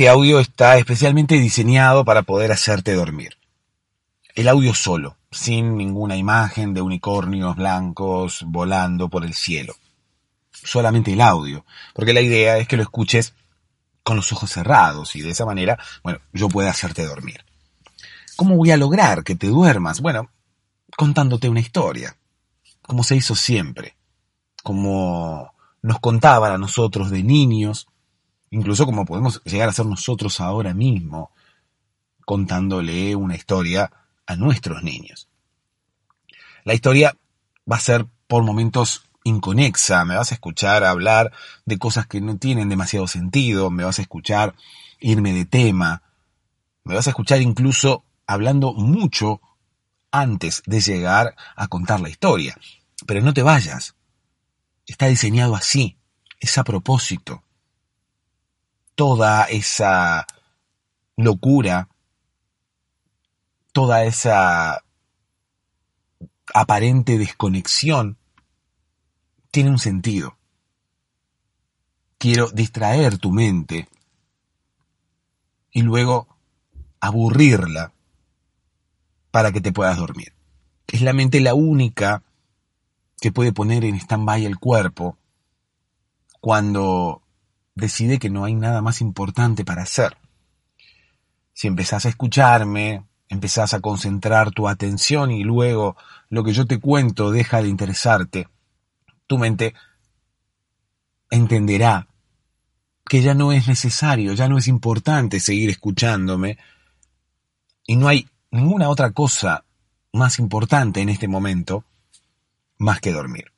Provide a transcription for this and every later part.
Este audio está especialmente diseñado para poder hacerte dormir. El audio solo, sin ninguna imagen de unicornios blancos volando por el cielo. Solamente el audio, porque la idea es que lo escuches con los ojos cerrados y de esa manera, bueno, yo pueda hacerte dormir. ¿Cómo voy a lograr que te duermas? Bueno, contándote una historia, como se hizo siempre, como nos contaban a nosotros de niños, incluso como podemos llegar a ser nosotros ahora mismo, contándole una historia a nuestros niños. La historia va a ser por momentos inconexa, me vas a escuchar hablar de cosas que no tienen demasiado sentido, me vas a escuchar irme de tema, me vas a escuchar incluso hablando mucho antes de llegar a contar la historia. Pero no te vayas. Está diseñado así, es a propósito. Toda esa locura, toda esa aparente desconexión tiene un sentido. Quiero distraer tu mente y luego aburrirla para que te puedas dormir. Es la mente la única que puede poner en stand-by el cuerpo cuando decide que no hay nada más importante para hacer. Si empezás a escucharme, empezás a concentrar tu atención y luego lo que yo te cuento deja de interesarte, tu mente entenderá que ya no es necesario, ya no es importante seguir escuchándome y no hay ninguna otra cosa más importante en este momento más que dormir.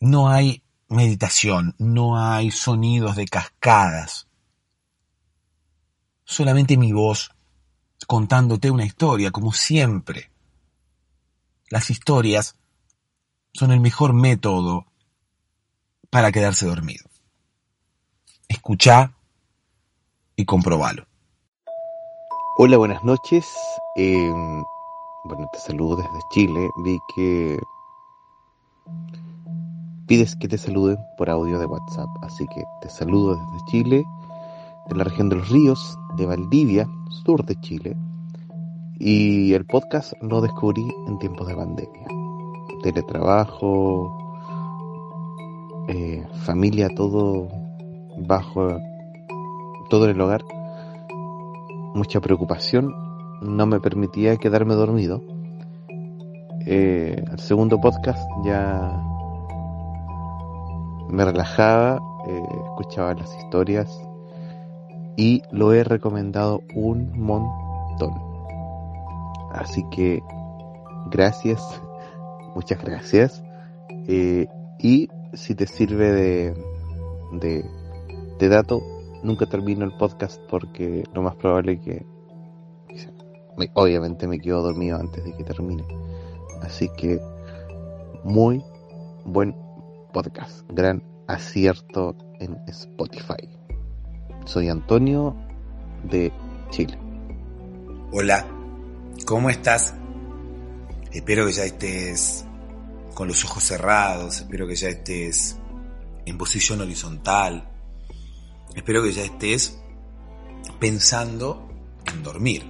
No hay meditación, no hay sonidos de cascadas, solamente mi voz contándote una historia como siempre. Las historias son el mejor método para quedarse dormido. Escucha y comprobalo. Hola, buenas noches. Eh, bueno, te saludo desde Chile. Vi que pides que te saluden por audio de WhatsApp. Así que te saludo desde Chile, de la región de los ríos, de Valdivia, sur de Chile. Y el podcast lo descubrí en tiempos de pandemia teletrabajo, eh, familia, todo bajo, todo en el hogar, mucha preocupación, no me permitía quedarme dormido. Eh, el segundo podcast ya me relajaba, eh, escuchaba las historias y lo he recomendado un montón. Así que gracias Muchas gracias. Eh, y si te sirve de, de, dato, nunca termino el podcast porque lo más probable es que obviamente me quedo dormido antes de que termine. Así que muy buen podcast, gran acierto en Spotify. Soy Antonio de Chile. Hola, ¿cómo estás? Espero que ya estés con los ojos cerrados, espero que ya estés en posición horizontal, espero que ya estés pensando en dormir.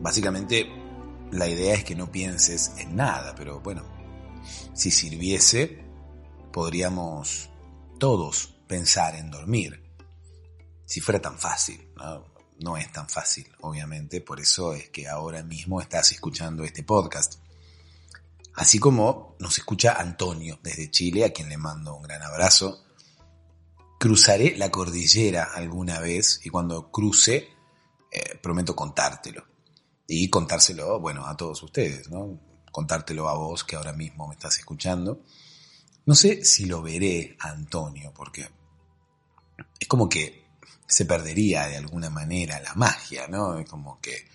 Básicamente la idea es que no pienses en nada, pero bueno, si sirviese, podríamos todos pensar en dormir. Si fuera tan fácil, ¿no? es tan fácil, obviamente, por eso es que ahora mismo estás escuchando este podcast. Así como nos escucha Antonio desde Chile, a quien le mando un gran abrazo. Cruzaré la cordillera alguna vez y cuando cruce, eh, prometo contártelo. Y contárselo, bueno, a todos ustedes, ¿no? Contártelo a vos que ahora mismo me estás escuchando. No sé si lo veré Antonio, porque es como que se perdería de alguna manera la magia, ¿no? Es como que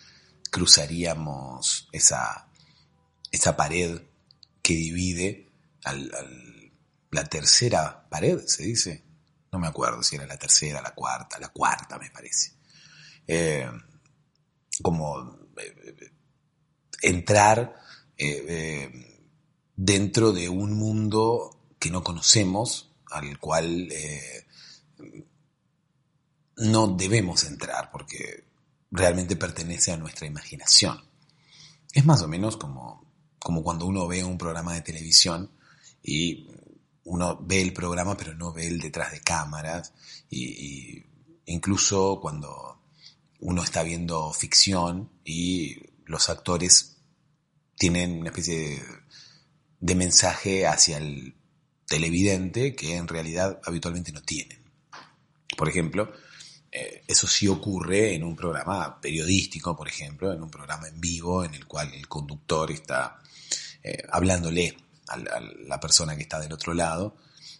cruzaríamos esa, esa pared que divide al, la tercera pared, se dice. No me acuerdo si era la tercera, la cuarta, la cuarta me parece. Eh, como eh, entrar eh, dentro de un mundo que no conocemos, al cual no debemos entrar porque realmente pertenece a nuestra imaginación. Es más o menos como, como cuando uno ve un programa de televisión y uno ve el programa pero no ve el detrás de cámaras y, incluso cuando uno está viendo ficción y los actores tienen una especie de, de mensaje hacia el televidente que en realidad habitualmente no tienen. Por ejemplo, eh, eso sí ocurre en un programa periodístico, por ejemplo, en un programa en vivo en el cual el conductor está eh, hablándole a la, persona que está del otro lado.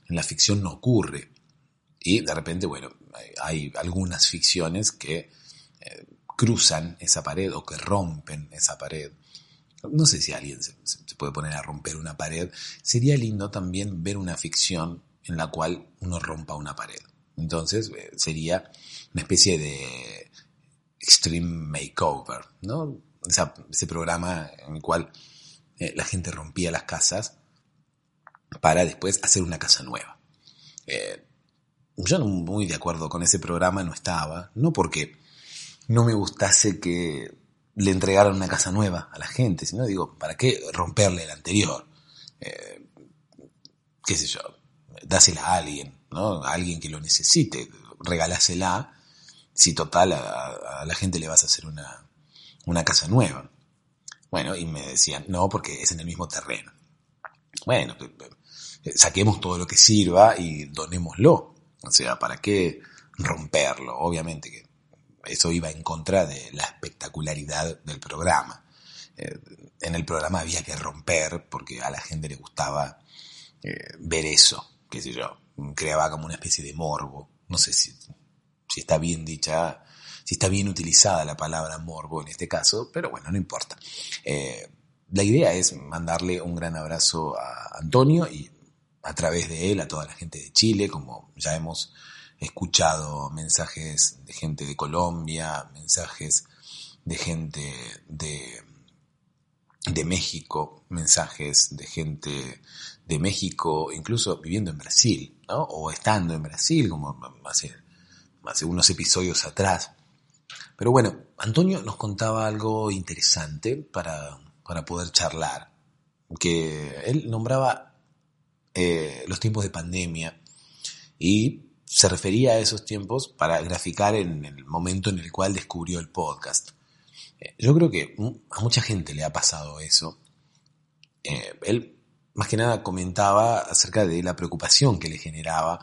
En la ficción no ocurre. Y de repente, bueno, hay, algunas ficciones que eh, cruzan esa pared o que rompen esa pared. No sé si alguien se, puede poner a romper una pared. Sería lindo también ver una ficción en la cual uno rompa una pared. Entonces sería una especie de extreme makeover, ¿no? ese programa en el cual eh, la gente rompía las casas para después hacer una casa nueva. Eh, yo no muy de acuerdo con ese programa no estaba, no porque no me gustase que le entregaran una casa nueva a la gente, sino digo, ¿para qué romperle el anterior? Eh, qué sé yo, dásela a alguien, ¿no? A alguien que lo necesite, regalásela si total a, la gente le vas a hacer una, una casa nueva. Bueno, y me decían, no, porque es en el mismo terreno. Bueno, saquemos todo lo que sirva y donémoslo. O sea, ¿para qué romperlo? Obviamente que eso iba en contra de la espectacularidad del programa. Eh, en el programa había que romper porque a la gente le gustaba eh, ver eso, qué sé yo, creaba como una especie de morbo. No sé si está bien dicha, si está bien utilizada la palabra morbo en este caso, pero bueno, no importa. Eh, la idea es mandarle un gran abrazo a Antonio y a través de él a toda la gente de Chile, como ya hemos escuchado mensajes de gente de Colombia, mensajes de gente de, de México, mensajes de gente de México, incluso viviendo en Brasil, ¿no? O estando en Brasil, como hace hace unos episodios atrás. Pero bueno, Antonio nos contaba algo interesante para, para poder charlar, que él nombraba eh, los tiempos de pandemia y se refería a esos tiempos para graficar en el momento en el cual descubrió el podcast. Eh, yo creo que a mucha gente le ha pasado eso. Eh, él más que nada comentaba acerca de la preocupación que le generaba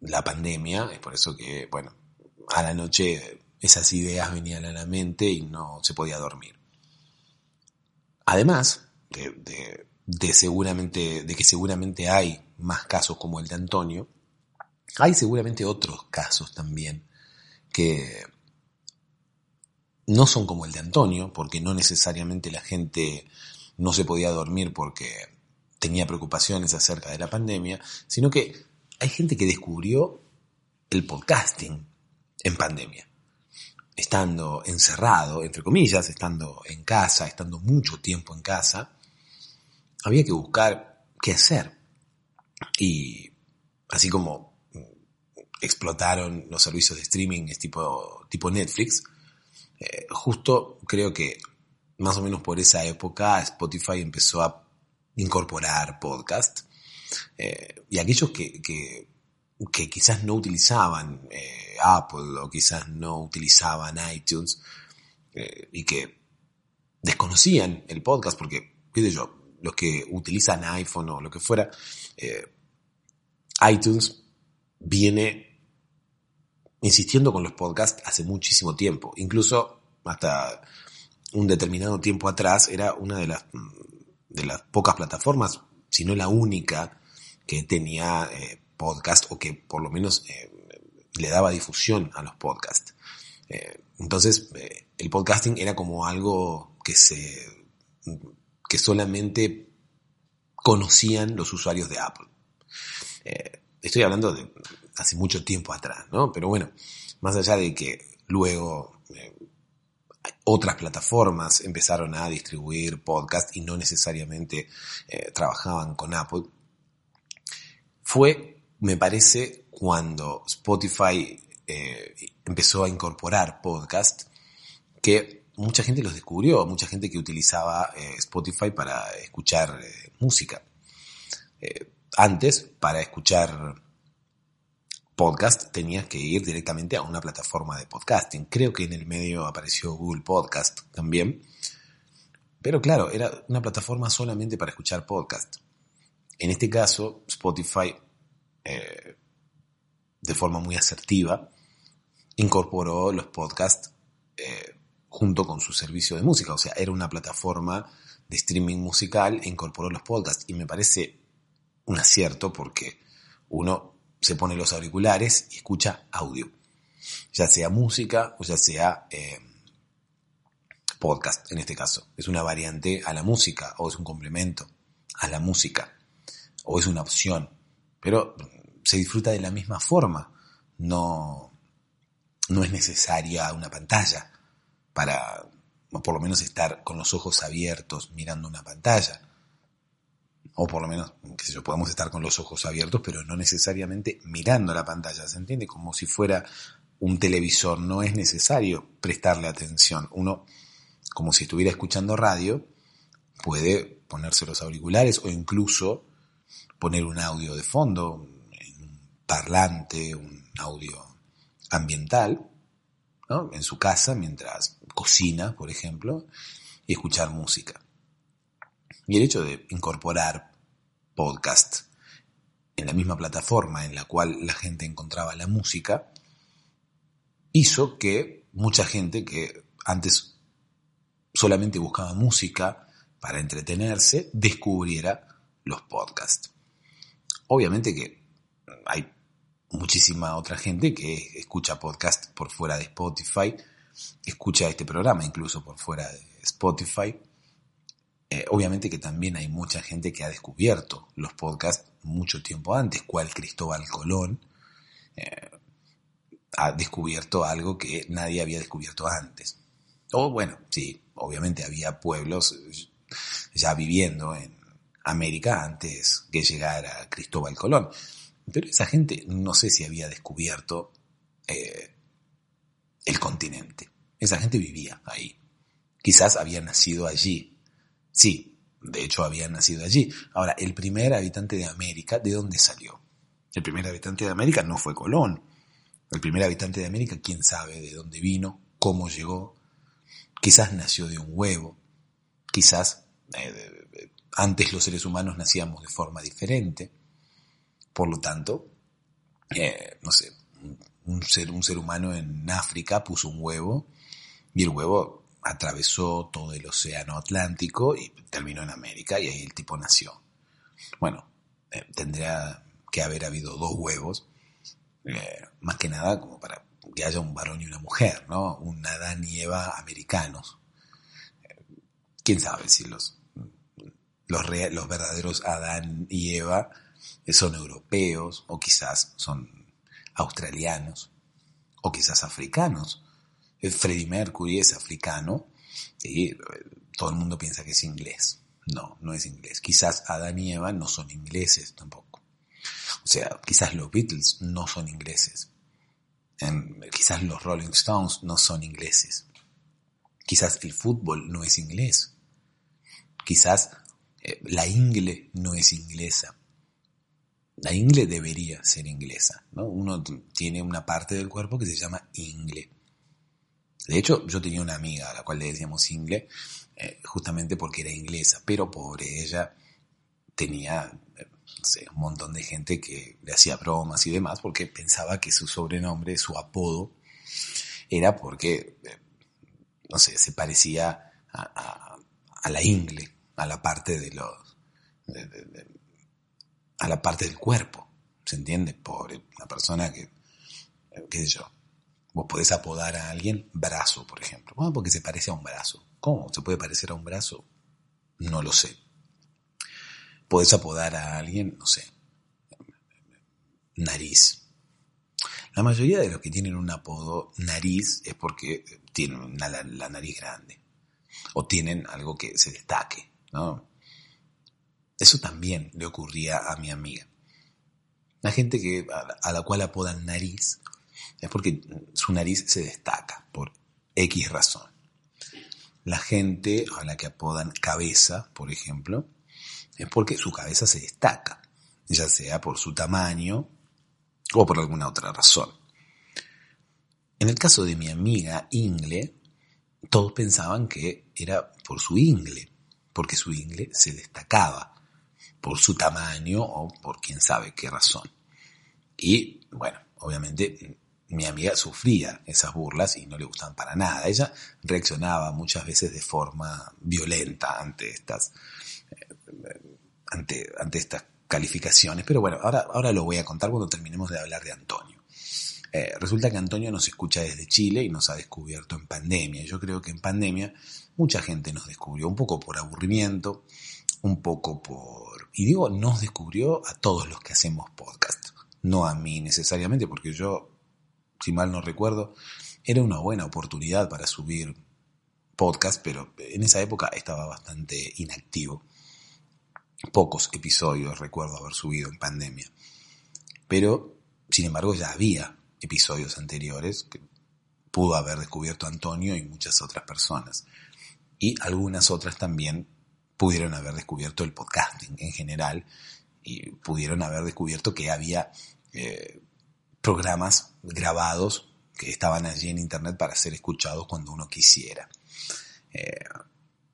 la pandemia, es por eso que, bueno, a la noche esas ideas venían a la mente y no se podía dormir. Además de, de, seguramente, de que seguramente hay más casos como el de Antonio, hay seguramente otros casos también que no son como el de Antonio, porque no necesariamente la gente no se podía dormir porque tenía preocupaciones acerca de la pandemia, sino que hay gente que descubrió el podcasting en pandemia. Estando encerrado, entre comillas, estando en casa, estando mucho tiempo en casa, había que buscar qué hacer. Y así como explotaron los servicios de streaming tipo, tipo Netflix, eh, justo creo que más o menos por esa época Spotify empezó a incorporar podcast eh, y aquellos que, que, quizás no utilizaban eh, Apple o quizás no utilizaban iTunes y que desconocían el podcast, porque, qué yo, los que utilizan iPhone o lo que fuera, iTunes viene insistiendo con los podcasts hace muchísimo tiempo, incluso hasta un determinado tiempo atrás era una de las, de las pocas plataformas, si no la única, que tenía eh, podcast o que por lo menos eh, le daba difusión a los podcasts. Eh, entonces, el podcasting era como algo que se que solamente conocían los usuarios de Apple. estoy hablando de hace mucho tiempo atrás, ¿no? Pero bueno, más allá de que luego otras plataformas empezaron a distribuir podcast y no necesariamente trabajaban con Apple, fue, me parece, cuando Spotify empezó a incorporar podcast que mucha gente los descubrió, mucha gente que utilizaba eh, Spotify para escuchar eh, música. Eh, antes, para escuchar podcast, tenías que ir directamente a una plataforma de podcasting. Creo que en el medio apareció Google Podcast también. Pero claro, era una plataforma solamente para escuchar podcast. En este caso, Spotify, de forma muy asertiva, incorporó los podcasts junto con su servicio de música. O sea, era una plataforma de streaming musical e incorporó los podcasts. Y me parece un acierto porque uno se pone los auriculares y escucha audio. Ya sea música o ya sea eh, podcast en este caso. Es una variante a la música o es un complemento a la música o es una opción. Pero se disfruta de la misma forma. No, no es necesaria una pantalla para por lo menos estar con los ojos abiertos mirando una pantalla. O por lo menos, qué sé yo, podemos estar con los ojos abiertos, pero no necesariamente mirando la pantalla, ¿se entiende? Como si fuera un televisor, no es necesario prestarle atención. Uno, como si estuviera escuchando radio, puede ponerse los auriculares o incluso poner un audio de fondo, un parlante, un audio ambiental, en su casa mientras cocina, por ejemplo, y escuchar música. Y el hecho de incorporar podcast en la misma plataforma en la cual la gente encontraba la música, hizo que mucha gente que antes solamente buscaba música para entretenerse, descubriera los podcasts. Obviamente que hay muchísima otra gente que escucha podcast por fuera de Spotify, escucha este programa incluso por fuera de Spotify. Eh, obviamente que también hay mucha gente que ha descubierto los podcasts mucho tiempo antes, cual Cristóbal Colón eh, ha descubierto algo que nadie había descubierto antes. O bueno, sí, obviamente había pueblos ya viviendo en América antes que llegara Cristóbal Colón. Pero esa gente no sé si había descubierto eh, el continente. Esa gente vivía ahí. Quizás había nacido allí. Sí, de hecho había nacido allí. Ahora, el primer habitante de América, ¿de dónde salió? El primer habitante de América no fue Colón. El primer habitante de América, quién sabe de dónde vino, cómo llegó. Quizás nació de un huevo. Quizás eh, antes los seres humanos nacíamos de forma diferente. Por lo tanto, eh, no sé, un ser, un ser humano en África puso un huevo y el huevo atravesó todo el océano Atlántico y terminó en América y ahí el tipo nació. Bueno, eh, tendría que haber habido dos huevos, eh, más que nada como para que haya un varón y una mujer, ¿no? Un Adán y Eva americanos. Quién sabe si los, los, los verdaderos Adán y Eva son europeos o quizás son australianos o quizás africanos. Freddie Mercury es africano y eh, todo el mundo piensa que es inglés. No, no es inglés. Quizás Adán y Eva no son ingleses tampoco. O sea, quizás los Beatles no son ingleses. quizás los Rolling Stones no son ingleses. Quizás el fútbol no es inglés. Quizás eh, la ingle no es inglesa. La ingle debería ser inglesa, ¿no? Uno tiene una parte del cuerpo que se llama ingle. De hecho, yo tenía una amiga a la cual le decíamos ingle, eh, justamente porque era inglesa, pero pobre ella tenía eh, no sé, un montón de gente que le hacía bromas y demás, porque pensaba que su sobrenombre, su apodo, era porque, eh, no sé, se parecía a, la ingle, a la parte de los a la parte del cuerpo. ¿Se entiende? Por una persona que, qué sé yo, vos podés apodar a alguien brazo, por ejemplo. Bueno, porque se parece a un brazo. ¿Cómo se puede parecer a un brazo? No lo sé. Podés apodar a alguien, no sé, nariz. La mayoría de los que tienen un apodo nariz es porque tienen la, la nariz grande o tienen algo que se destaque, ¿no? Eso también le ocurría a mi amiga. La gente que, a la cual apodan nariz es porque su nariz se destaca por X razón. La gente a la que apodan cabeza, por ejemplo, es porque su cabeza se destaca, ya sea por su tamaño o por alguna otra razón. En el caso de mi amiga Ingle, todos pensaban que era por su ingle, porque su ingle se destacaba por su tamaño o por quién sabe qué razón. Y bueno, obviamente mi amiga sufría esas burlas y no le gustaban para nada. Ella reaccionaba muchas veces de forma violenta ante estas, eh, ante, ante estas calificaciones. Pero bueno, ahora, ahora lo voy a contar cuando terminemos de hablar de Antonio. Eh, resulta que Antonio nos escucha desde Chile y nos ha descubierto en pandemia. Yo creo que en pandemia mucha gente nos descubrió, un poco por aburrimiento, un poco por... Y digo, nos descubrió a todos los que hacemos podcast, no a mí necesariamente, porque yo, si mal no recuerdo, era una buena oportunidad para subir podcast, pero en esa época estaba bastante inactivo. Pocos episodios recuerdo haber subido en pandemia. Pero, sin embargo, ya había episodios anteriores que pudo haber descubierto Antonio y muchas otras personas. Y algunas otras también pudieron haber descubierto el podcasting en general y pudieron haber descubierto que había eh, programas grabados que estaban allí en internet para ser escuchados cuando uno quisiera. Eh,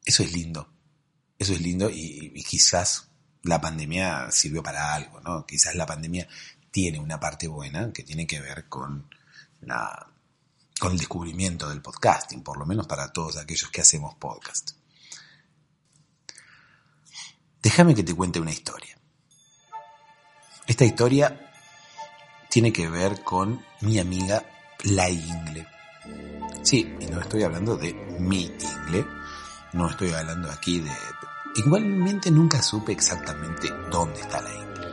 eso es lindo, eso es lindo y, y, quizás la pandemia sirvió para algo, ¿no? Quizás la pandemia tiene una parte buena que tiene que ver con la con el descubrimiento del podcasting, por lo menos para todos aquellos que hacemos podcast. Déjame que te cuente una historia. Esta historia tiene que ver con mi amiga la Ingle. Sí, y no estoy hablando de mi Ingle, no estoy hablando aquí de... Igualmente nunca supe exactamente dónde está la Ingle.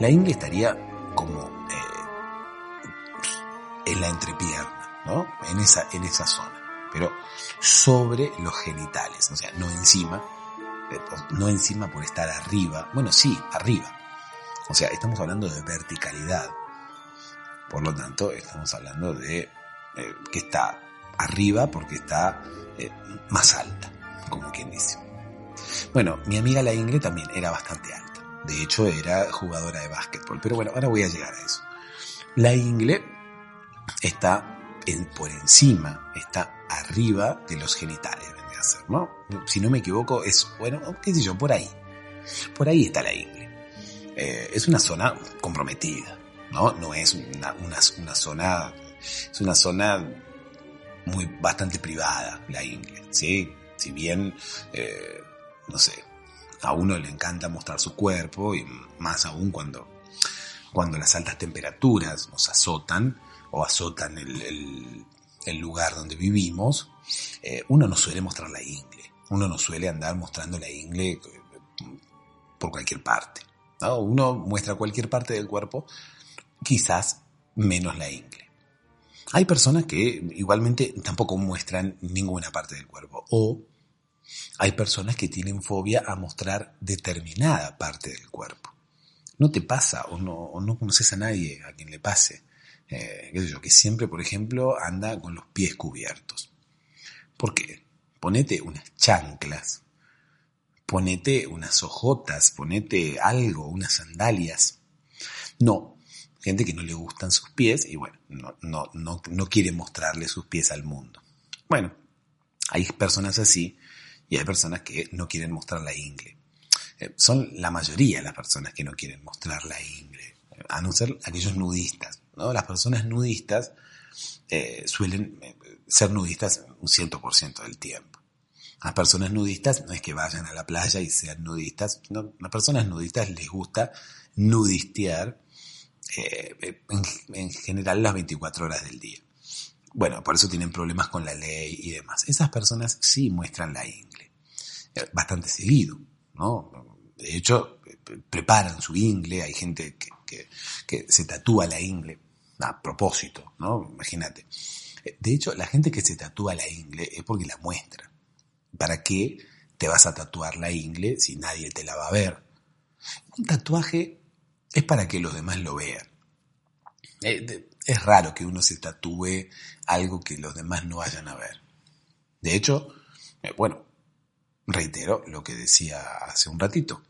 La Ingle estaría como eh, en la entrepierna, ¿no? En esa, en esa zona, pero sobre los genitales, o sea, no encima, no encima por estar arriba, bueno, sí, arriba. O sea, estamos hablando de verticalidad. Por lo tanto, estamos hablando de eh, que está arriba porque está eh, más alta, como quien dice. Bueno, mi amiga la Ingle también era bastante alta. De hecho, era jugadora de básquetbol. Pero bueno, ahora voy a llegar a eso. La Ingle está por encima, está arriba de los genitales ¿no? Si no me equivoco, es, bueno, qué sé yo, por ahí. Por ahí está la ingle. Eh, es una zona comprometida, ¿no? No es una, una, zona, es una zona muy, bastante privada, la ingle, ¿sí? Si bien, eh, no sé, a uno le encanta mostrar su cuerpo y más aún cuando, cuando las altas temperaturas nos azotan o azotan el, el, lugar donde vivimos, eh, uno no suele mostrar la ingle, uno no suele andar mostrando la ingle eh, por cualquier parte. Uno muestra cualquier parte del cuerpo, quizás menos la ingle. Hay personas que igualmente tampoco muestran ninguna parte del cuerpo. O hay personas que tienen fobia a mostrar determinada parte del cuerpo. No te pasa o no, conoces a nadie a quien le pase. Eh, yo, que siempre, por ejemplo, anda con los pies cubiertos. ¿Por qué? Ponete unas chanclas, ponete unas ojotas, ponete algo, unas sandalias. No, gente que no le gustan sus pies y bueno, no, no, no, no quiere mostrarle sus pies al mundo. Bueno, hay personas así y hay personas que no quieren mostrar la ingle. Eh, son la mayoría las personas que no quieren mostrar la ingle, a no ser aquellos nudistas. ¿no? Las personas nudistas eh, suelen eh, ser nudistas un 100% del tiempo. Las personas nudistas no es que vayan a la playa y sean nudistas, no, las personas nudistas les gusta nudistear eh, en, general las 24 horas del día. Bueno, por eso tienen problemas con la ley y demás. Esas personas sí muestran la ingle, bastante seguido, ¿no? De hecho, preparan su ingle, hay gente que, que, que se tatúa la ingle a propósito, ¿no? Imagínate. De hecho, la gente que se tatúa la ingle es porque la muestra. ¿Para qué te vas a tatuar la ingle si nadie te la va a ver? Un tatuaje es para que los demás lo vean. Eh, es raro que uno se tatúe algo que los demás no vayan a ver. De hecho, eh, bueno, reitero lo que decía hace un ratito.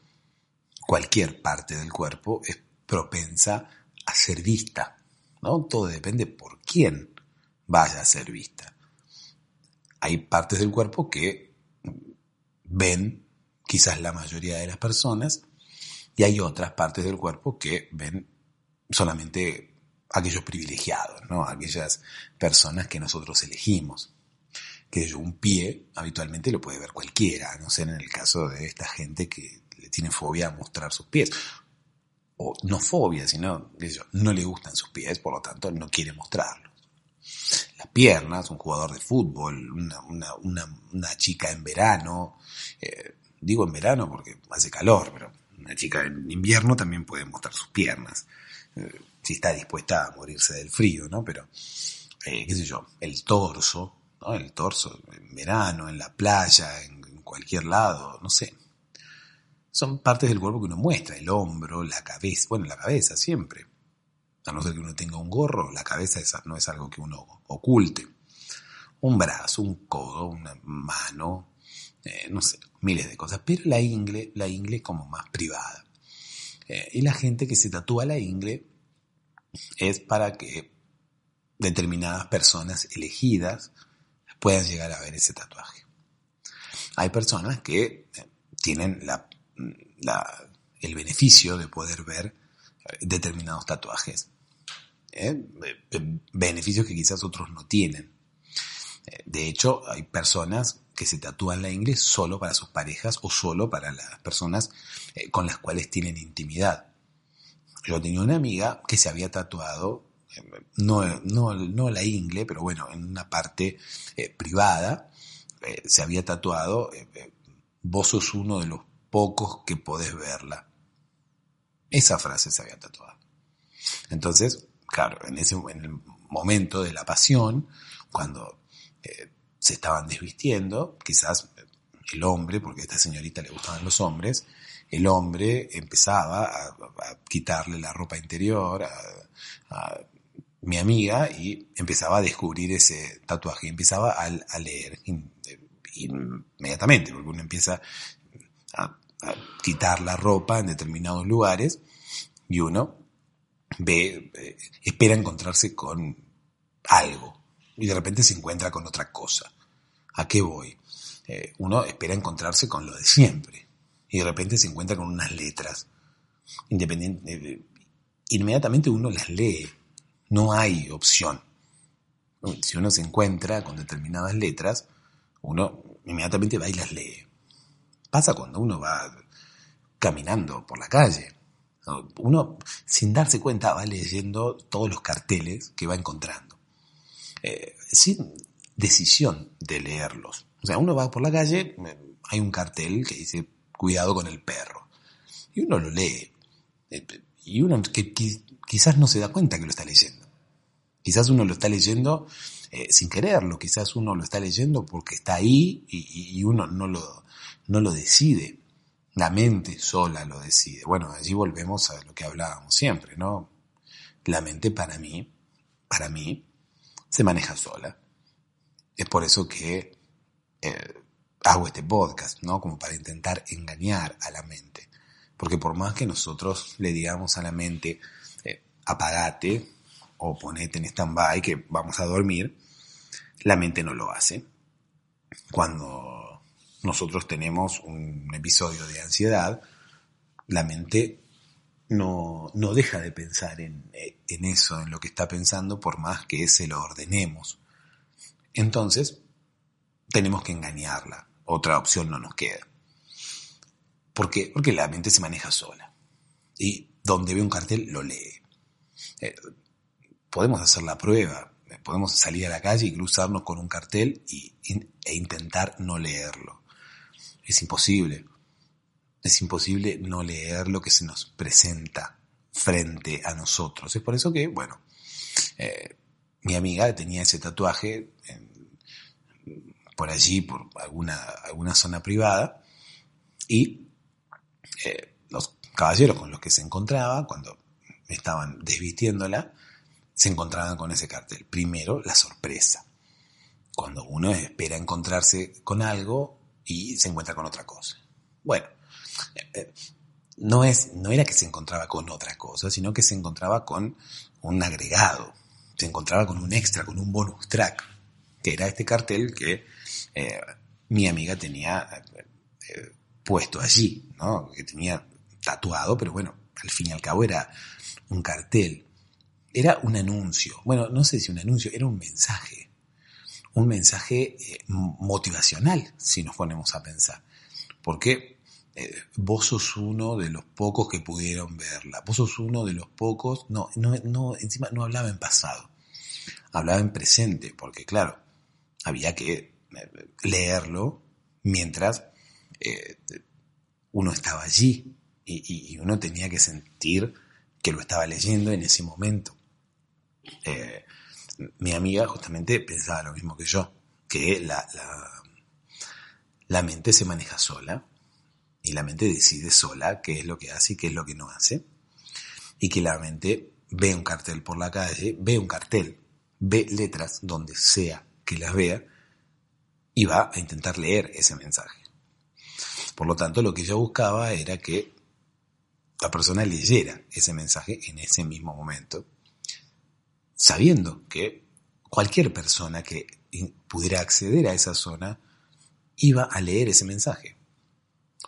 Cualquier parte del cuerpo es propensa a ser vista, ¿no? Todo depende por quién vaya a ser vista. Hay partes del cuerpo que ven quizás la mayoría de las personas y hay otras partes del cuerpo que ven solamente aquellos privilegiados, ¿no? Aquellas personas que nosotros elegimos. Que yo, un pie habitualmente lo puede ver cualquiera, no sé, en el caso de esta gente que le tiene fobia a mostrar sus pies. O no fobia, sino que no le gustan sus pies, por lo tanto no quiere mostrarlos. Las piernas, un jugador de fútbol, una, chica en verano, eh, digo en verano porque hace calor, pero una chica en invierno también puede mostrar sus piernas. Eh, si está dispuesta a morirse del frío, ¿no? Pero, eh, qué sé yo, el torso, ¿no? El torso en verano, en la playa, en, cualquier lado, no sé. Son partes del cuerpo que uno muestra, el hombro, la cabeza, bueno, la cabeza siempre. A no ser que uno tenga un gorro, la cabeza no es algo que uno oculte. Un brazo, un codo, una mano, eh, no sé, miles de cosas. Pero la ingle, la ingle como más privada. Eh, y la gente que se tatúa la ingle es para que determinadas personas elegidas puedan llegar a ver ese tatuaje. Hay personas que eh, tienen el beneficio de poder ver eh, determinados tatuajes. ¿eh? Beneficios que quizás otros no tienen. De hecho, hay personas que se tatúan la ingle solo para sus parejas o solo para las personas con las cuales tienen intimidad. Yo tenía una amiga que se había tatuado, no, no, la ingle, pero bueno, en una parte eh, privada, eh, se había tatuado, eh, vos sos uno de los pocos que podés verla. Esa frase se había tatuado. Entonces, claro, en, ese, en el momento de la pasión, cuando se estaban desvistiendo, quizás el hombre, porque a esta señorita le gustaban los hombres, el hombre empezaba a, quitarle la ropa interior a, mi amiga y empezaba a descubrir ese tatuaje, empezaba a, leer inmediatamente, porque uno empieza a, quitar la ropa en determinados lugares y uno ve, eh, espera encontrarse con algo y de repente se encuentra con otra cosa. ¿A qué voy? Eh, uno espera encontrarse con lo de siempre y de repente se encuentra con unas letras. Independiente, eh, inmediatamente uno las lee, no hay opción. Si uno se encuentra con determinadas letras, uno inmediatamente va y las lee. Pasa cuando uno va caminando por la calle. Uno, sin darse cuenta, va leyendo todos los carteles que va encontrando. Eh, sin decisión de leerlos. O sea, uno va por la calle, hay un cartel que dice cuidado con el perro. Y uno lo lee. Eh, y uno que, quizás no se da cuenta que lo está leyendo. Quizás uno lo está leyendo eh, sin quererlo, quizás uno lo está leyendo porque está ahí y, uno no lo, no lo decide. La mente sola lo decide. Bueno, allí volvemos a lo que hablábamos siempre, ¿no? La mente para mí, para mí, se maneja sola. Es por eso que eh, hago este podcast, ¿no? Como para intentar engañar a la mente. Porque por más que nosotros le digamos a la mente, eh, apagate o ponete en stand-by que vamos a dormir, la mente no lo hace. Cuando nosotros tenemos un episodio de ansiedad, la mente no, no deja de pensar en, en eso, en lo que está pensando, por más que se lo ordenemos. Entonces, tenemos que engañarla, otra opción no nos queda. ¿Por qué? Porque la mente se maneja sola. Y donde ve un cartel, lo lee. Eh, podemos hacer la prueba. Podemos salir a la calle y cruzarnos con un cartel y, e intentar no leerlo. Es imposible. Es imposible no leer lo que se nos presenta frente a nosotros. Es por eso que, bueno, eh, mi amiga tenía ese tatuaje por allí, por alguna, alguna zona privada, y eh, los caballeros con los que se encontraba, cuando estaban desvistiéndola, se encontraban con ese cartel. Primero, la sorpresa. Cuando uno espera encontrarse con algo y se encuentra con otra cosa. Bueno, no, es, no era que se encontraba con otra cosa, sino que se encontraba con un agregado, se encontraba con un extra, con un bonus track, que era este cartel que eh, mi amiga tenía eh, puesto allí, ¿no? que tenía tatuado, pero bueno, al fin y al cabo era un cartel, era un anuncio, bueno, no sé si un anuncio, era un mensaje, un mensaje motivacional, si nos ponemos a pensar, eh, vos sos uno de los pocos que pudieron verla, vos sos uno de los pocos, no, no, no, encima no hablaba en pasado, hablaba en presente, porque claro, había que eh, leerlo mientras eh, uno estaba allí y, uno tenía que sentir que lo estaba leyendo en ese momento. mi amiga justamente pensaba lo mismo que yo, que la, la mente se maneja sola y la mente decide sola qué es lo que hace y qué es lo que no hace. Y que la mente ve un cartel por la calle, ve un cartel, ve letras donde sea que las vea y va a intentar leer ese mensaje. Por lo tanto, lo que yo buscaba era que la persona leyera ese mensaje en ese mismo momento, sabiendo que cualquier persona que pudiera acceder a esa zona iba a leer ese mensaje.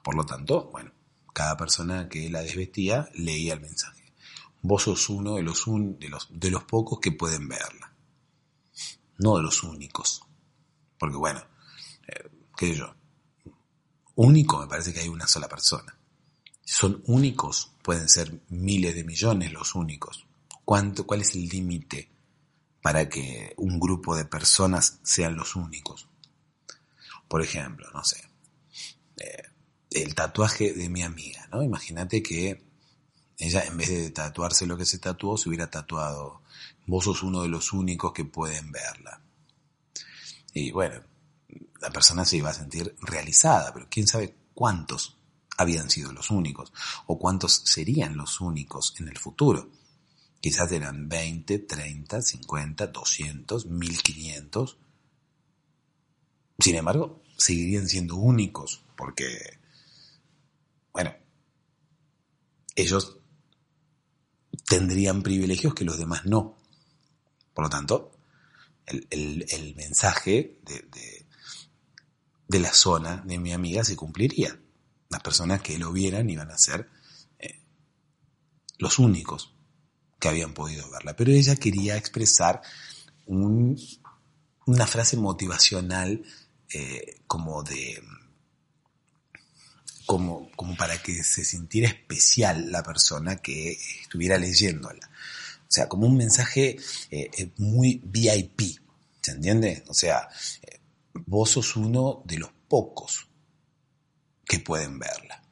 Por lo tanto, bueno, cada persona que la desvestía leía el mensaje. Vos sos uno de los, de los, de los pocos que pueden verla. No de los únicos. Porque bueno, eh, qué sé yo. Único me parece que hay una sola persona. Son únicos, pueden ser miles de millones los únicos. ¿Cuánto, ¿Cuál es el límite para que un grupo de personas sean los únicos? Por ejemplo, no sé, eh, el tatuaje de mi amiga, ¿no? Imagínate que ella en vez de tatuarse lo que se tatuó, se hubiera tatuado, vos sos uno de los únicos que pueden verla. Y bueno, la persona se iba a sentir realizada, pero quién sabe cuántos habían sido los únicos o cuántos serían los únicos en el futuro. Quizás eran 20, 30, 50, 200, 1500. Sin embargo, seguirían siendo únicos porque bueno, ellos tendrían privilegios que los demás no. Por lo tanto, el, mensaje de, de, la zona de mi amiga se cumpliría. Las personas que lo vieran iban a ser eh, los únicos que habían podido verla. Pero ella quería expresar una frase motivacional eh, como de como, como para que se sintiera especial la persona que estuviera leyéndola. O sea, como un mensaje eh, eh, muy VIP, ¿se entiende? O sea, eh, vos sos uno de los pocos que pueden verla.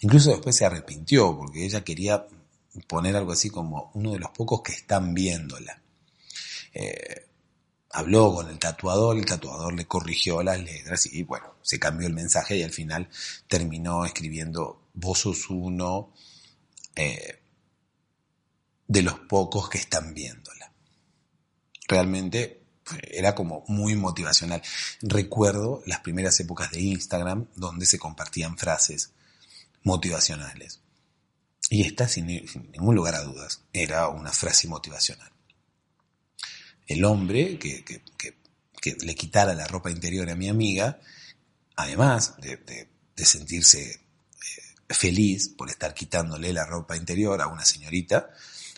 Incluso después se arrepintió porque ella quería poner algo así como uno de los pocos que están viéndola habló con el tatuador, el tatuador le corrigió las letras y bueno, se cambió el mensaje y al final terminó escribiendo vos sos uno eh, de los pocos que están viéndola. Realmente era como muy motivacional. Recuerdo las primeras épocas de Instagram donde se compartían frases motivacionales. Y esta, sin ningún lugar a dudas, era una frase motivacional el hombre que, le quitara la ropa interior a mi amiga, además de, sentirse eh, feliz por estar quitándole la ropa interior a una señorita,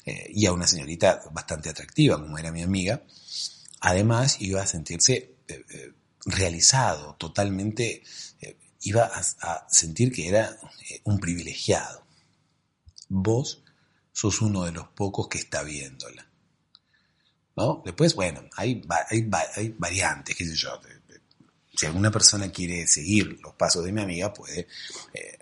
eh, y a una señorita bastante atractiva como era mi amiga, además iba a sentirse eh, realizado, totalmente, iba a sentir que era un privilegiado. Vos sos uno de los pocos que está viéndola. ¿No? Después, bueno, hay, hay, hay variantes, qué sé yo. Si alguna persona quiere seguir los pasos de mi amiga, puede eh,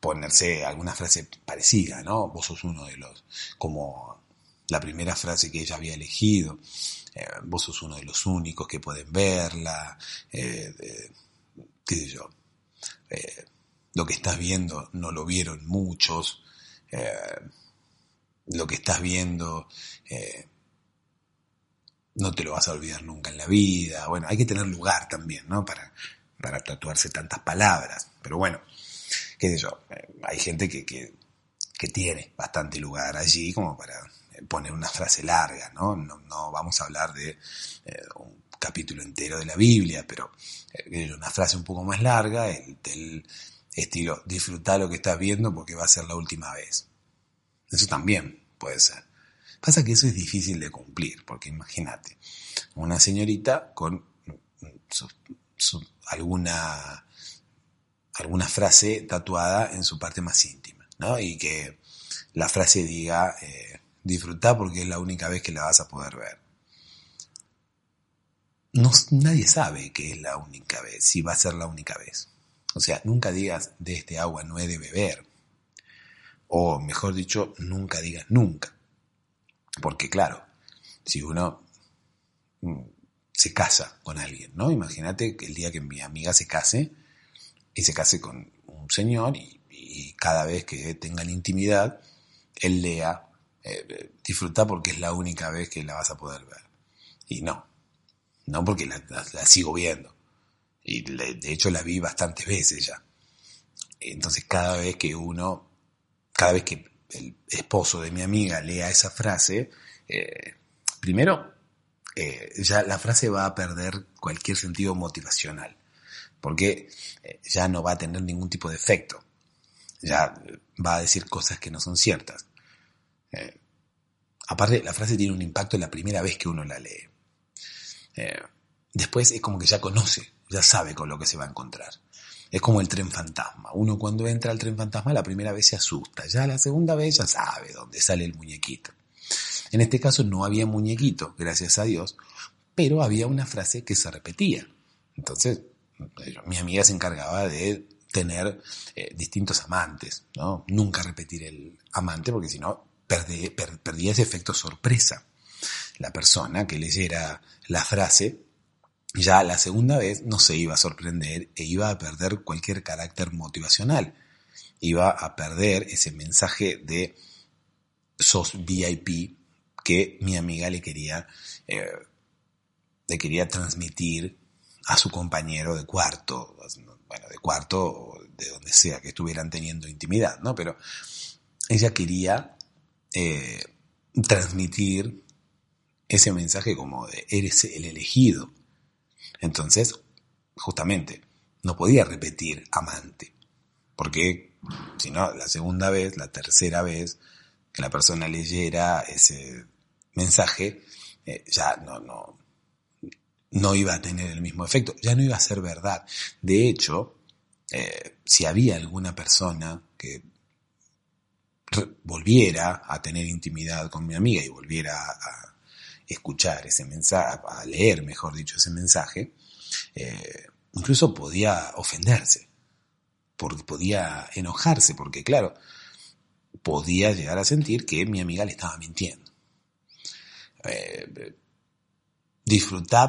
ponerse alguna frase parecida, ¿no? Vos sos uno de los, como la primera frase que ella había elegido, eh, vos sos uno de los únicos que pueden verla, eh, qué sé yo. lo que estás viendo no lo vieron muchos, lo que estás viendo no te lo vas a olvidar nunca en la vida. Bueno, hay que tener lugar también, ¿no? Para, para tatuarse tantas palabras. Pero bueno, qué sé yo, eh, hay gente que, que, que tiene bastante lugar allí como para poner una frase larga, ¿no? No, no vamos a hablar de eh, un capítulo entero de la Biblia, pero eh, una frase un poco más larga, el, del estilo, disfruta lo que estás viendo porque va a ser la última vez. Eso también puede ser. Pasa que eso es difícil de cumplir, porque imagínate, una señorita con alguna, alguna frase tatuada en su parte más íntima, ¿no? Y que la frase diga, eh, disfruta porque es la única vez que la vas a poder ver. No, nadie sabe que es la única vez, si va a ser la única vez. O sea, nunca digas de este agua no he de beber. O mejor dicho, nunca digas nunca. Porque claro, si uno mm, se casa con alguien, ¿no? Imagínate el día que mi amiga se case y se case con un señor y, cada vez que tengan intimidad, él lea, eh, disfruta porque es la única vez que la vas a poder ver. Y no, no porque la, sigo viendo. Y de hecho la vi bastantes veces ya. Entonces cada vez que uno, cada vez que el esposo de mi amiga lea esa frase, eh, primero, eh, ya la frase va a perder cualquier sentido motivacional, porque eh, ya no va a tener ningún tipo de efecto, ya va a decir cosas que no son ciertas. aparte, la frase tiene un impacto la primera vez que uno la lee. después es como que ya conoce, ya sabe con lo que se va a encontrar. Es como el tren fantasma. Uno cuando entra al tren fantasma la primera vez se asusta, ya la segunda vez ya sabe dónde sale el muñequito. En este caso no había muñequito, gracias a Dios, pero había una frase que se repetía. Entonces, mi amiga se encargaba de tener eh, distintos amantes, ¿no? Nunca repetir el amante porque si no perdía ese efecto sorpresa. La persona que leyera la frase ya la segunda vez no se iba a sorprender e iba a perder cualquier carácter motivacional. Iba a perder ese mensaje de sos VIP que mi amiga le quería, eh, le quería transmitir a su compañero de cuarto, bueno, de cuarto o de donde sea que estuvieran teniendo intimidad, ¿no? Pero ella quería eh, transmitir ese mensaje como de eres el elegido, entonces, justamente, no podía repetir amante, porque si no, la segunda vez, la tercera vez que la persona leyera ese mensaje, eh, ya no, no, no iba a tener el mismo efecto, ya no iba a ser verdad. De hecho, eh, si había alguna persona que volviera a tener intimidad con mi amiga y volviera a, escuchar ese mensaje, a leer, mejor dicho, ese mensaje, eh, incluso podía ofenderse, podía enojarse, porque claro, podía llegar a sentir que mi amiga le estaba mintiendo. Eh,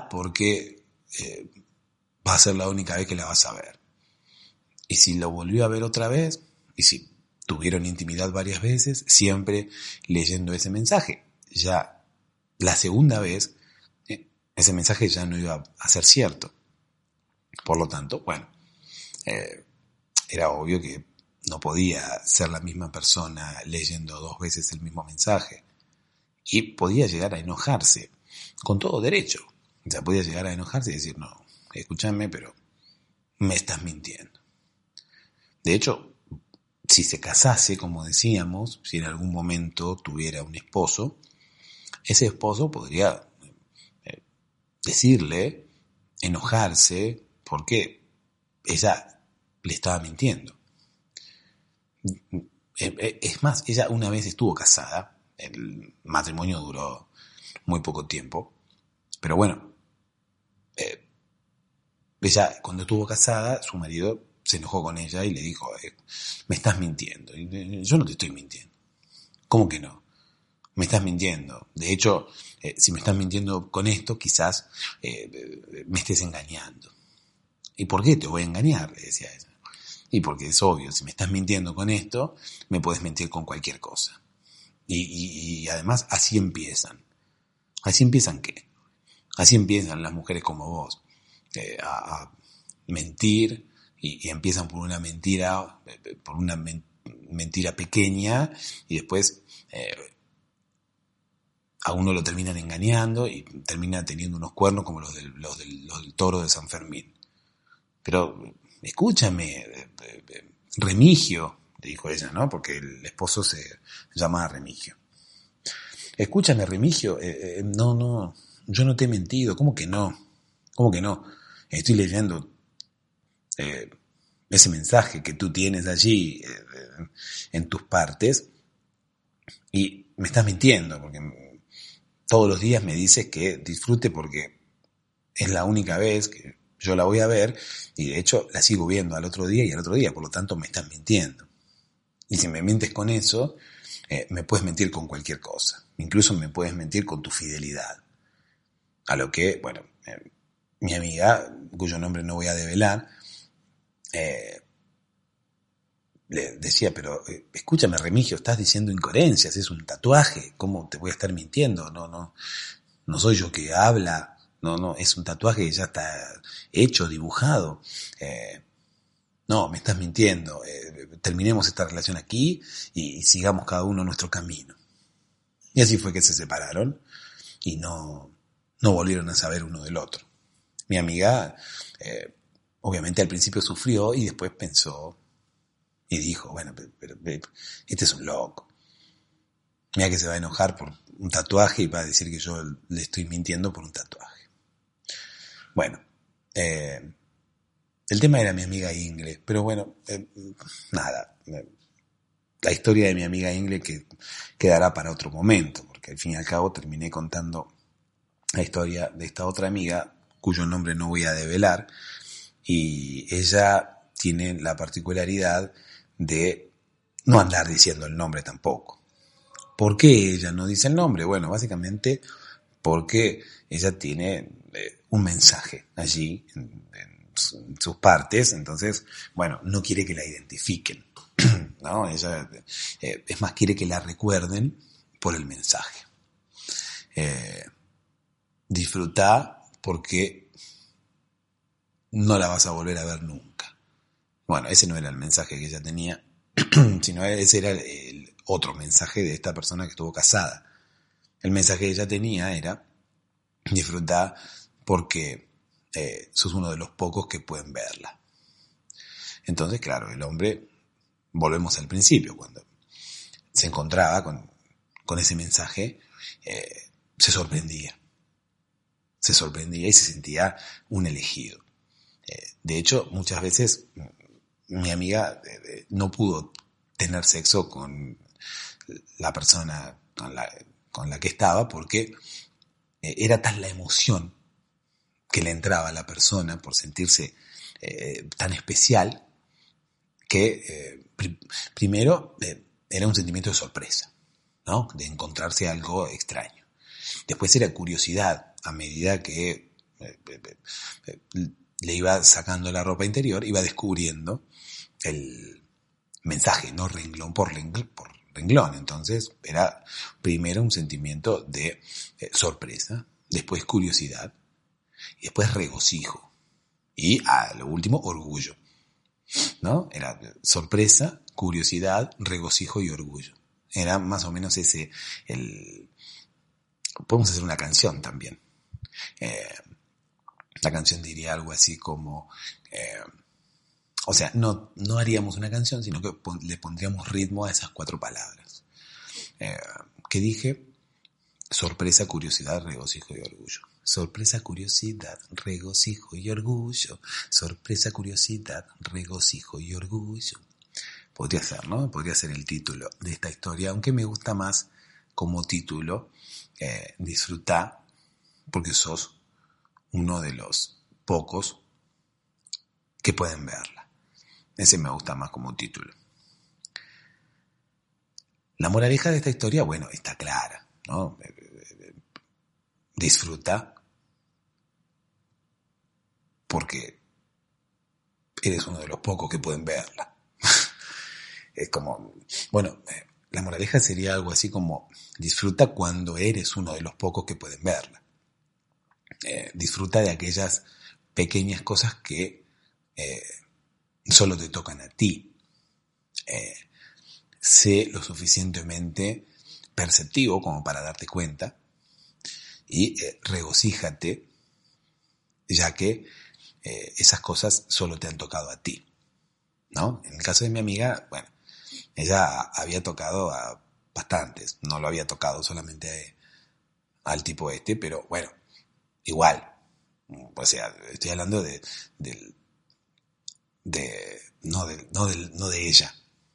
porque eh, va a ser la única vez que la vas a ver. Y si lo volvió a ver otra vez, y si tuvieron intimidad varias veces, siempre leyendo ese mensaje. Ya la segunda vez, eh, ese mensaje ya no iba a ser cierto. Por lo tanto, bueno, eh, era obvio que no podía ser la misma persona leyendo dos veces el mismo mensaje. Y podía llegar a enojarse, con todo derecho. O sea, podía llegar a enojarse y decir, no, escúchame, pero me estás mintiendo. De hecho, si se casase, como decíamos, si en algún momento tuviera un esposo, ese esposo podría eh, decirle, enojarse, porque ella le estaba mintiendo. Es más, ella una vez estuvo casada, el matrimonio duró muy poco tiempo, pero bueno, eh, ella cuando estuvo casada, su marido se enojó con ella y le dijo, eh, me estás mintiendo. Yo no te estoy mintiendo. ¿Cómo que no? Me estás mintiendo. De hecho, eh, si me estás mintiendo con esto, quizás eh, me estés engañando. ¿Y por qué te voy a engañar? Le decía ella. Y porque es obvio, si me estás mintiendo con esto, me puedes mentir con cualquier cosa. Y, además así empiezan. ¿Así empiezan qué? Así empiezan las mujeres como vos, eh, a, mentir y, empiezan por una mentira, eh, por una mentira pequeña y después eh, a uno lo terminan engañando y termina teniendo unos cuernos como los del, los toro de San Fermín. Pero escúchame, Remigio, dijo ella, ¿no? Porque el esposo se llamaba Remigio. Escúchame, Remigio, eh, eh, no, no, yo no te he mentido, ¿cómo que no? ¿Cómo que no? Estoy leyendo eh, ese mensaje que tú tienes allí en tus partes y me estás mintiendo, porque todos los días me dices que disfrute porque es la única vez que yo la voy a ver y de hecho la sigo viendo al otro día y al otro día, por lo tanto me estás mintiendo. Y si me mientes con eso, eh, me puedes mentir con cualquier cosa. Incluso me puedes mentir con tu fidelidad. A lo que, bueno, eh, mi amiga, cuyo nombre no voy a develar, eh, le decía, pero escúchame, Remigio, estás diciendo incoherencias, es un tatuaje, ¿cómo te voy a estar mintiendo? No, no, no soy yo que habla, no, no, es un tatuaje que ya está hecho, dibujado. no, me estás mintiendo terminemos esta relación aquí y, sigamos cada uno nuestro camino. Y así fue que se separaron y no, no volvieron a saber uno del otro. Mi amiga, eh, obviamente al principio sufrió y después pensó y dijo, bueno, pero, este es un loco. Mira que se va a enojar por un tatuaje y va a decir que yo le estoy mintiendo por un tatuaje. Bueno, eh, el tema era mi amiga Ingle, pero bueno, eh, nada. La historia de mi amiga Ingle que quedará para otro momento, porque al fin y al cabo terminé contando la historia de esta otra amiga, cuyo nombre no voy a develar, y ella tiene la particularidad de no andar diciendo el nombre tampoco. ¿Por qué ella no dice el nombre? Bueno, básicamente porque ella tiene eh, un mensaje allí en, sus partes, entonces, bueno, no quiere que la identifiquen, ¿no? Ella, eh, es más, quiere que la recuerden por el mensaje. Eh, disfruta porque no la vas a volver a ver nunca. Bueno, ese no era el mensaje que ella tenía, sino ese era el otro mensaje de esta persona que estuvo casada. El mensaje que ella tenía era disfrutar porque eh, sos uno de los pocos que pueden verla. Entonces, claro, el hombre, volvemos al principio, cuando se encontraba con, ese mensaje, eh, se sorprendía. Se sorprendía y se sentía un elegido. Eh, de hecho, muchas veces mi amiga no pudo tener sexo con la persona con la, que estaba porque era tan la emoción que le entraba a la persona por sentirse eh, tan especial que eh, primero eh, era un sentimiento de sorpresa, ¿no? De encontrarse algo extraño. Después era curiosidad a medida que le iba sacando la ropa interior, iba descubriendo el mensaje, no renglón por renglón, por renglón. Entonces era primero un sentimiento de sorpresa, después curiosidad, y después regocijo. Y a lo último, orgullo. ¿No? Era sorpresa, curiosidad, regocijo y orgullo. Era más o menos ese, el... Podemos hacer una canción también. Eh, la canción diría algo así como... Eh, o sea, no, no haríamos una canción, sino que le pondríamos ritmo a esas cuatro palabras. Eh, ¿Qué dije? Sorpresa, curiosidad, regocijo y orgullo. Sorpresa, curiosidad, regocijo y orgullo. Sorpresa, curiosidad, regocijo y orgullo. Podría ser, ¿no? Podría ser el título de esta historia, aunque me gusta más como título eh, disfrutar porque sos uno de los pocos que pueden verla. Ese me gusta más como título. La moraleja de esta historia, bueno, está clara, ¿no? disfruta porque eres uno de los pocos que pueden verla. es como, bueno, eh, la moraleja sería algo así como disfruta cuando eres uno de los pocos que pueden verla. Eh, disfruta de aquellas pequeñas cosas que eh, solo te tocan a ti. Eh, sé lo suficientemente perceptivo como para darte cuenta y regocíjate ya que esas cosas solo te han tocado a ti. ¿no? En el caso de mi amiga, bueno, ella había tocado a bastantes, no lo había tocado solamente al tipo este, pero bueno, igual. O sea, estoy hablando de, de, no de, no no de ella.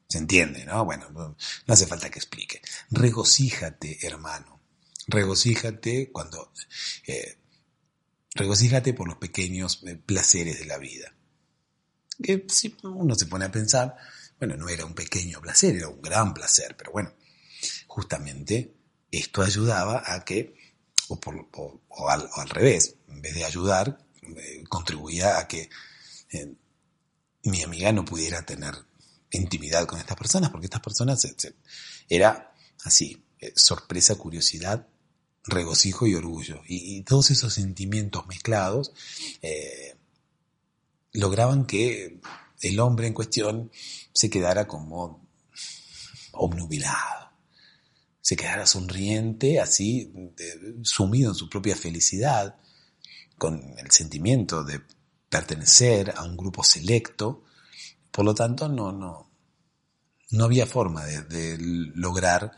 ¿Se entiende, no? Bueno, no hace falta que explique. Regocíjate, hermano. Regocíjate cuando, eh, regocíjate por los pequeños eh, placeres de la vida. Que si uno se pone a pensar, bueno, no era un pequeño placer, era un gran placer, pero bueno, justamente esto ayudaba a que o, al, revés, en vez de ayudar, eh, contribuía a que eh, mi amiga no pudiera tener intimidad con estas personas, porque estas personas era así, eh, sorpresa, curiosidad, regocijo y orgullo. Y, todos esos sentimientos mezclados lograban que el hombre en cuestión se quedara como obnubilado se quedara sonriente, así, sumido en su propia felicidad, con el sentimiento de pertenecer a un grupo selecto. Por lo tanto, no, no, no había forma de, lograr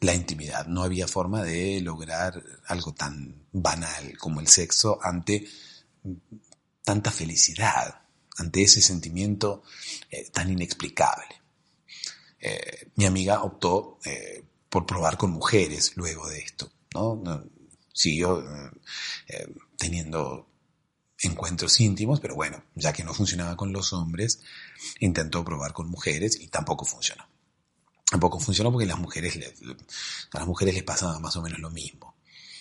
la intimidad, no había forma de lograr algo tan banal como el sexo ante tanta felicidad, ante ese sentimiento eh, tan inexplicable. Eh, mi amiga optó eh, por probar con mujeres luego de esto, ¿no? Siguió eh, eh, teniendo encuentros íntimos, pero bueno, ya que no funcionaba con los hombres, intentó probar con mujeres y tampoco funcionó. Tampoco funcionó porque las mujeres a las mujeres les pasaba más o menos lo mismo.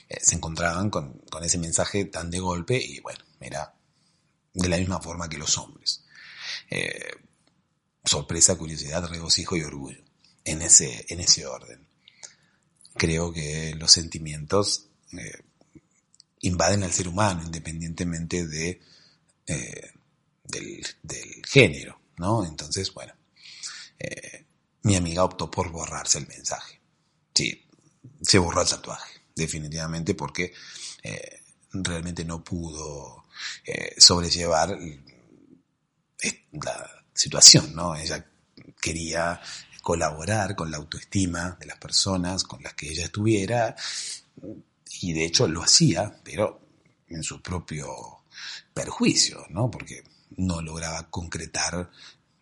Eh, se encontraban con, con, ese mensaje tan de golpe y bueno, era de la misma forma que los hombres. sorpresa, curiosidad, regocijo y orgullo. En ese, en ese orden creo que los sentimientos eh, invaden al ser humano independientemente de, eh, del, género, ¿no? Entonces, bueno, eh, mi amiga optó por borrarse el mensaje. Sí, se borró el tatuaje, definitivamente, porque realmente no pudo sobrellevar la situación, ¿no? Ella quería colaborar con la autoestima de las personas con las que ella estuviera, y de hecho lo hacía, pero en su propio perjuicio, ¿no? Porque no lograba concretar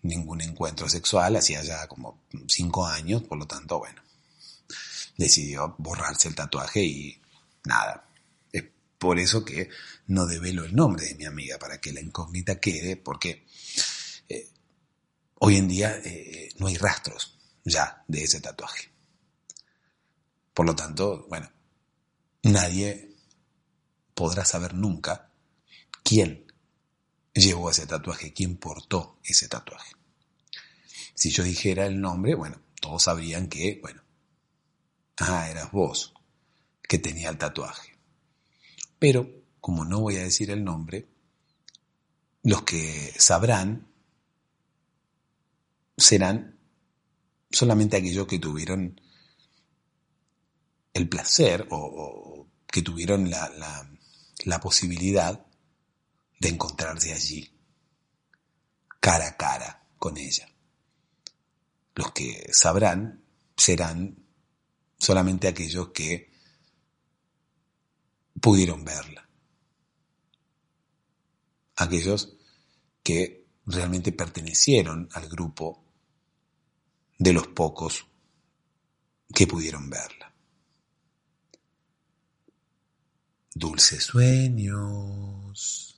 ningún encuentro sexual, hacía ya como cinco años, por lo tanto, bueno, decidió borrarse el tatuaje y nada. Es por eso que no develo el nombre de mi amiga, para que la incógnita quede, porque Hoy en día eh, no hay rastros ya de ese tatuaje. Por lo tanto, bueno, nadie podrá saber nunca quién llevó ese tatuaje, quién portó ese tatuaje. Si yo dijera el nombre, bueno, todos sabrían que, bueno, ah, eras vos que tenía el tatuaje. Pero, como no voy a decir el nombre, los que sabrán serán solamente aquellos que tuvieron el placer o, que tuvieron la, la posibilidad de encontrarse allí, cara a cara con ella. Los que sabrán serán solamente aquellos que pudieron verla. Aquellos que realmente pertenecieron al grupo de los pocos que pudieron verla. Dulces sueños.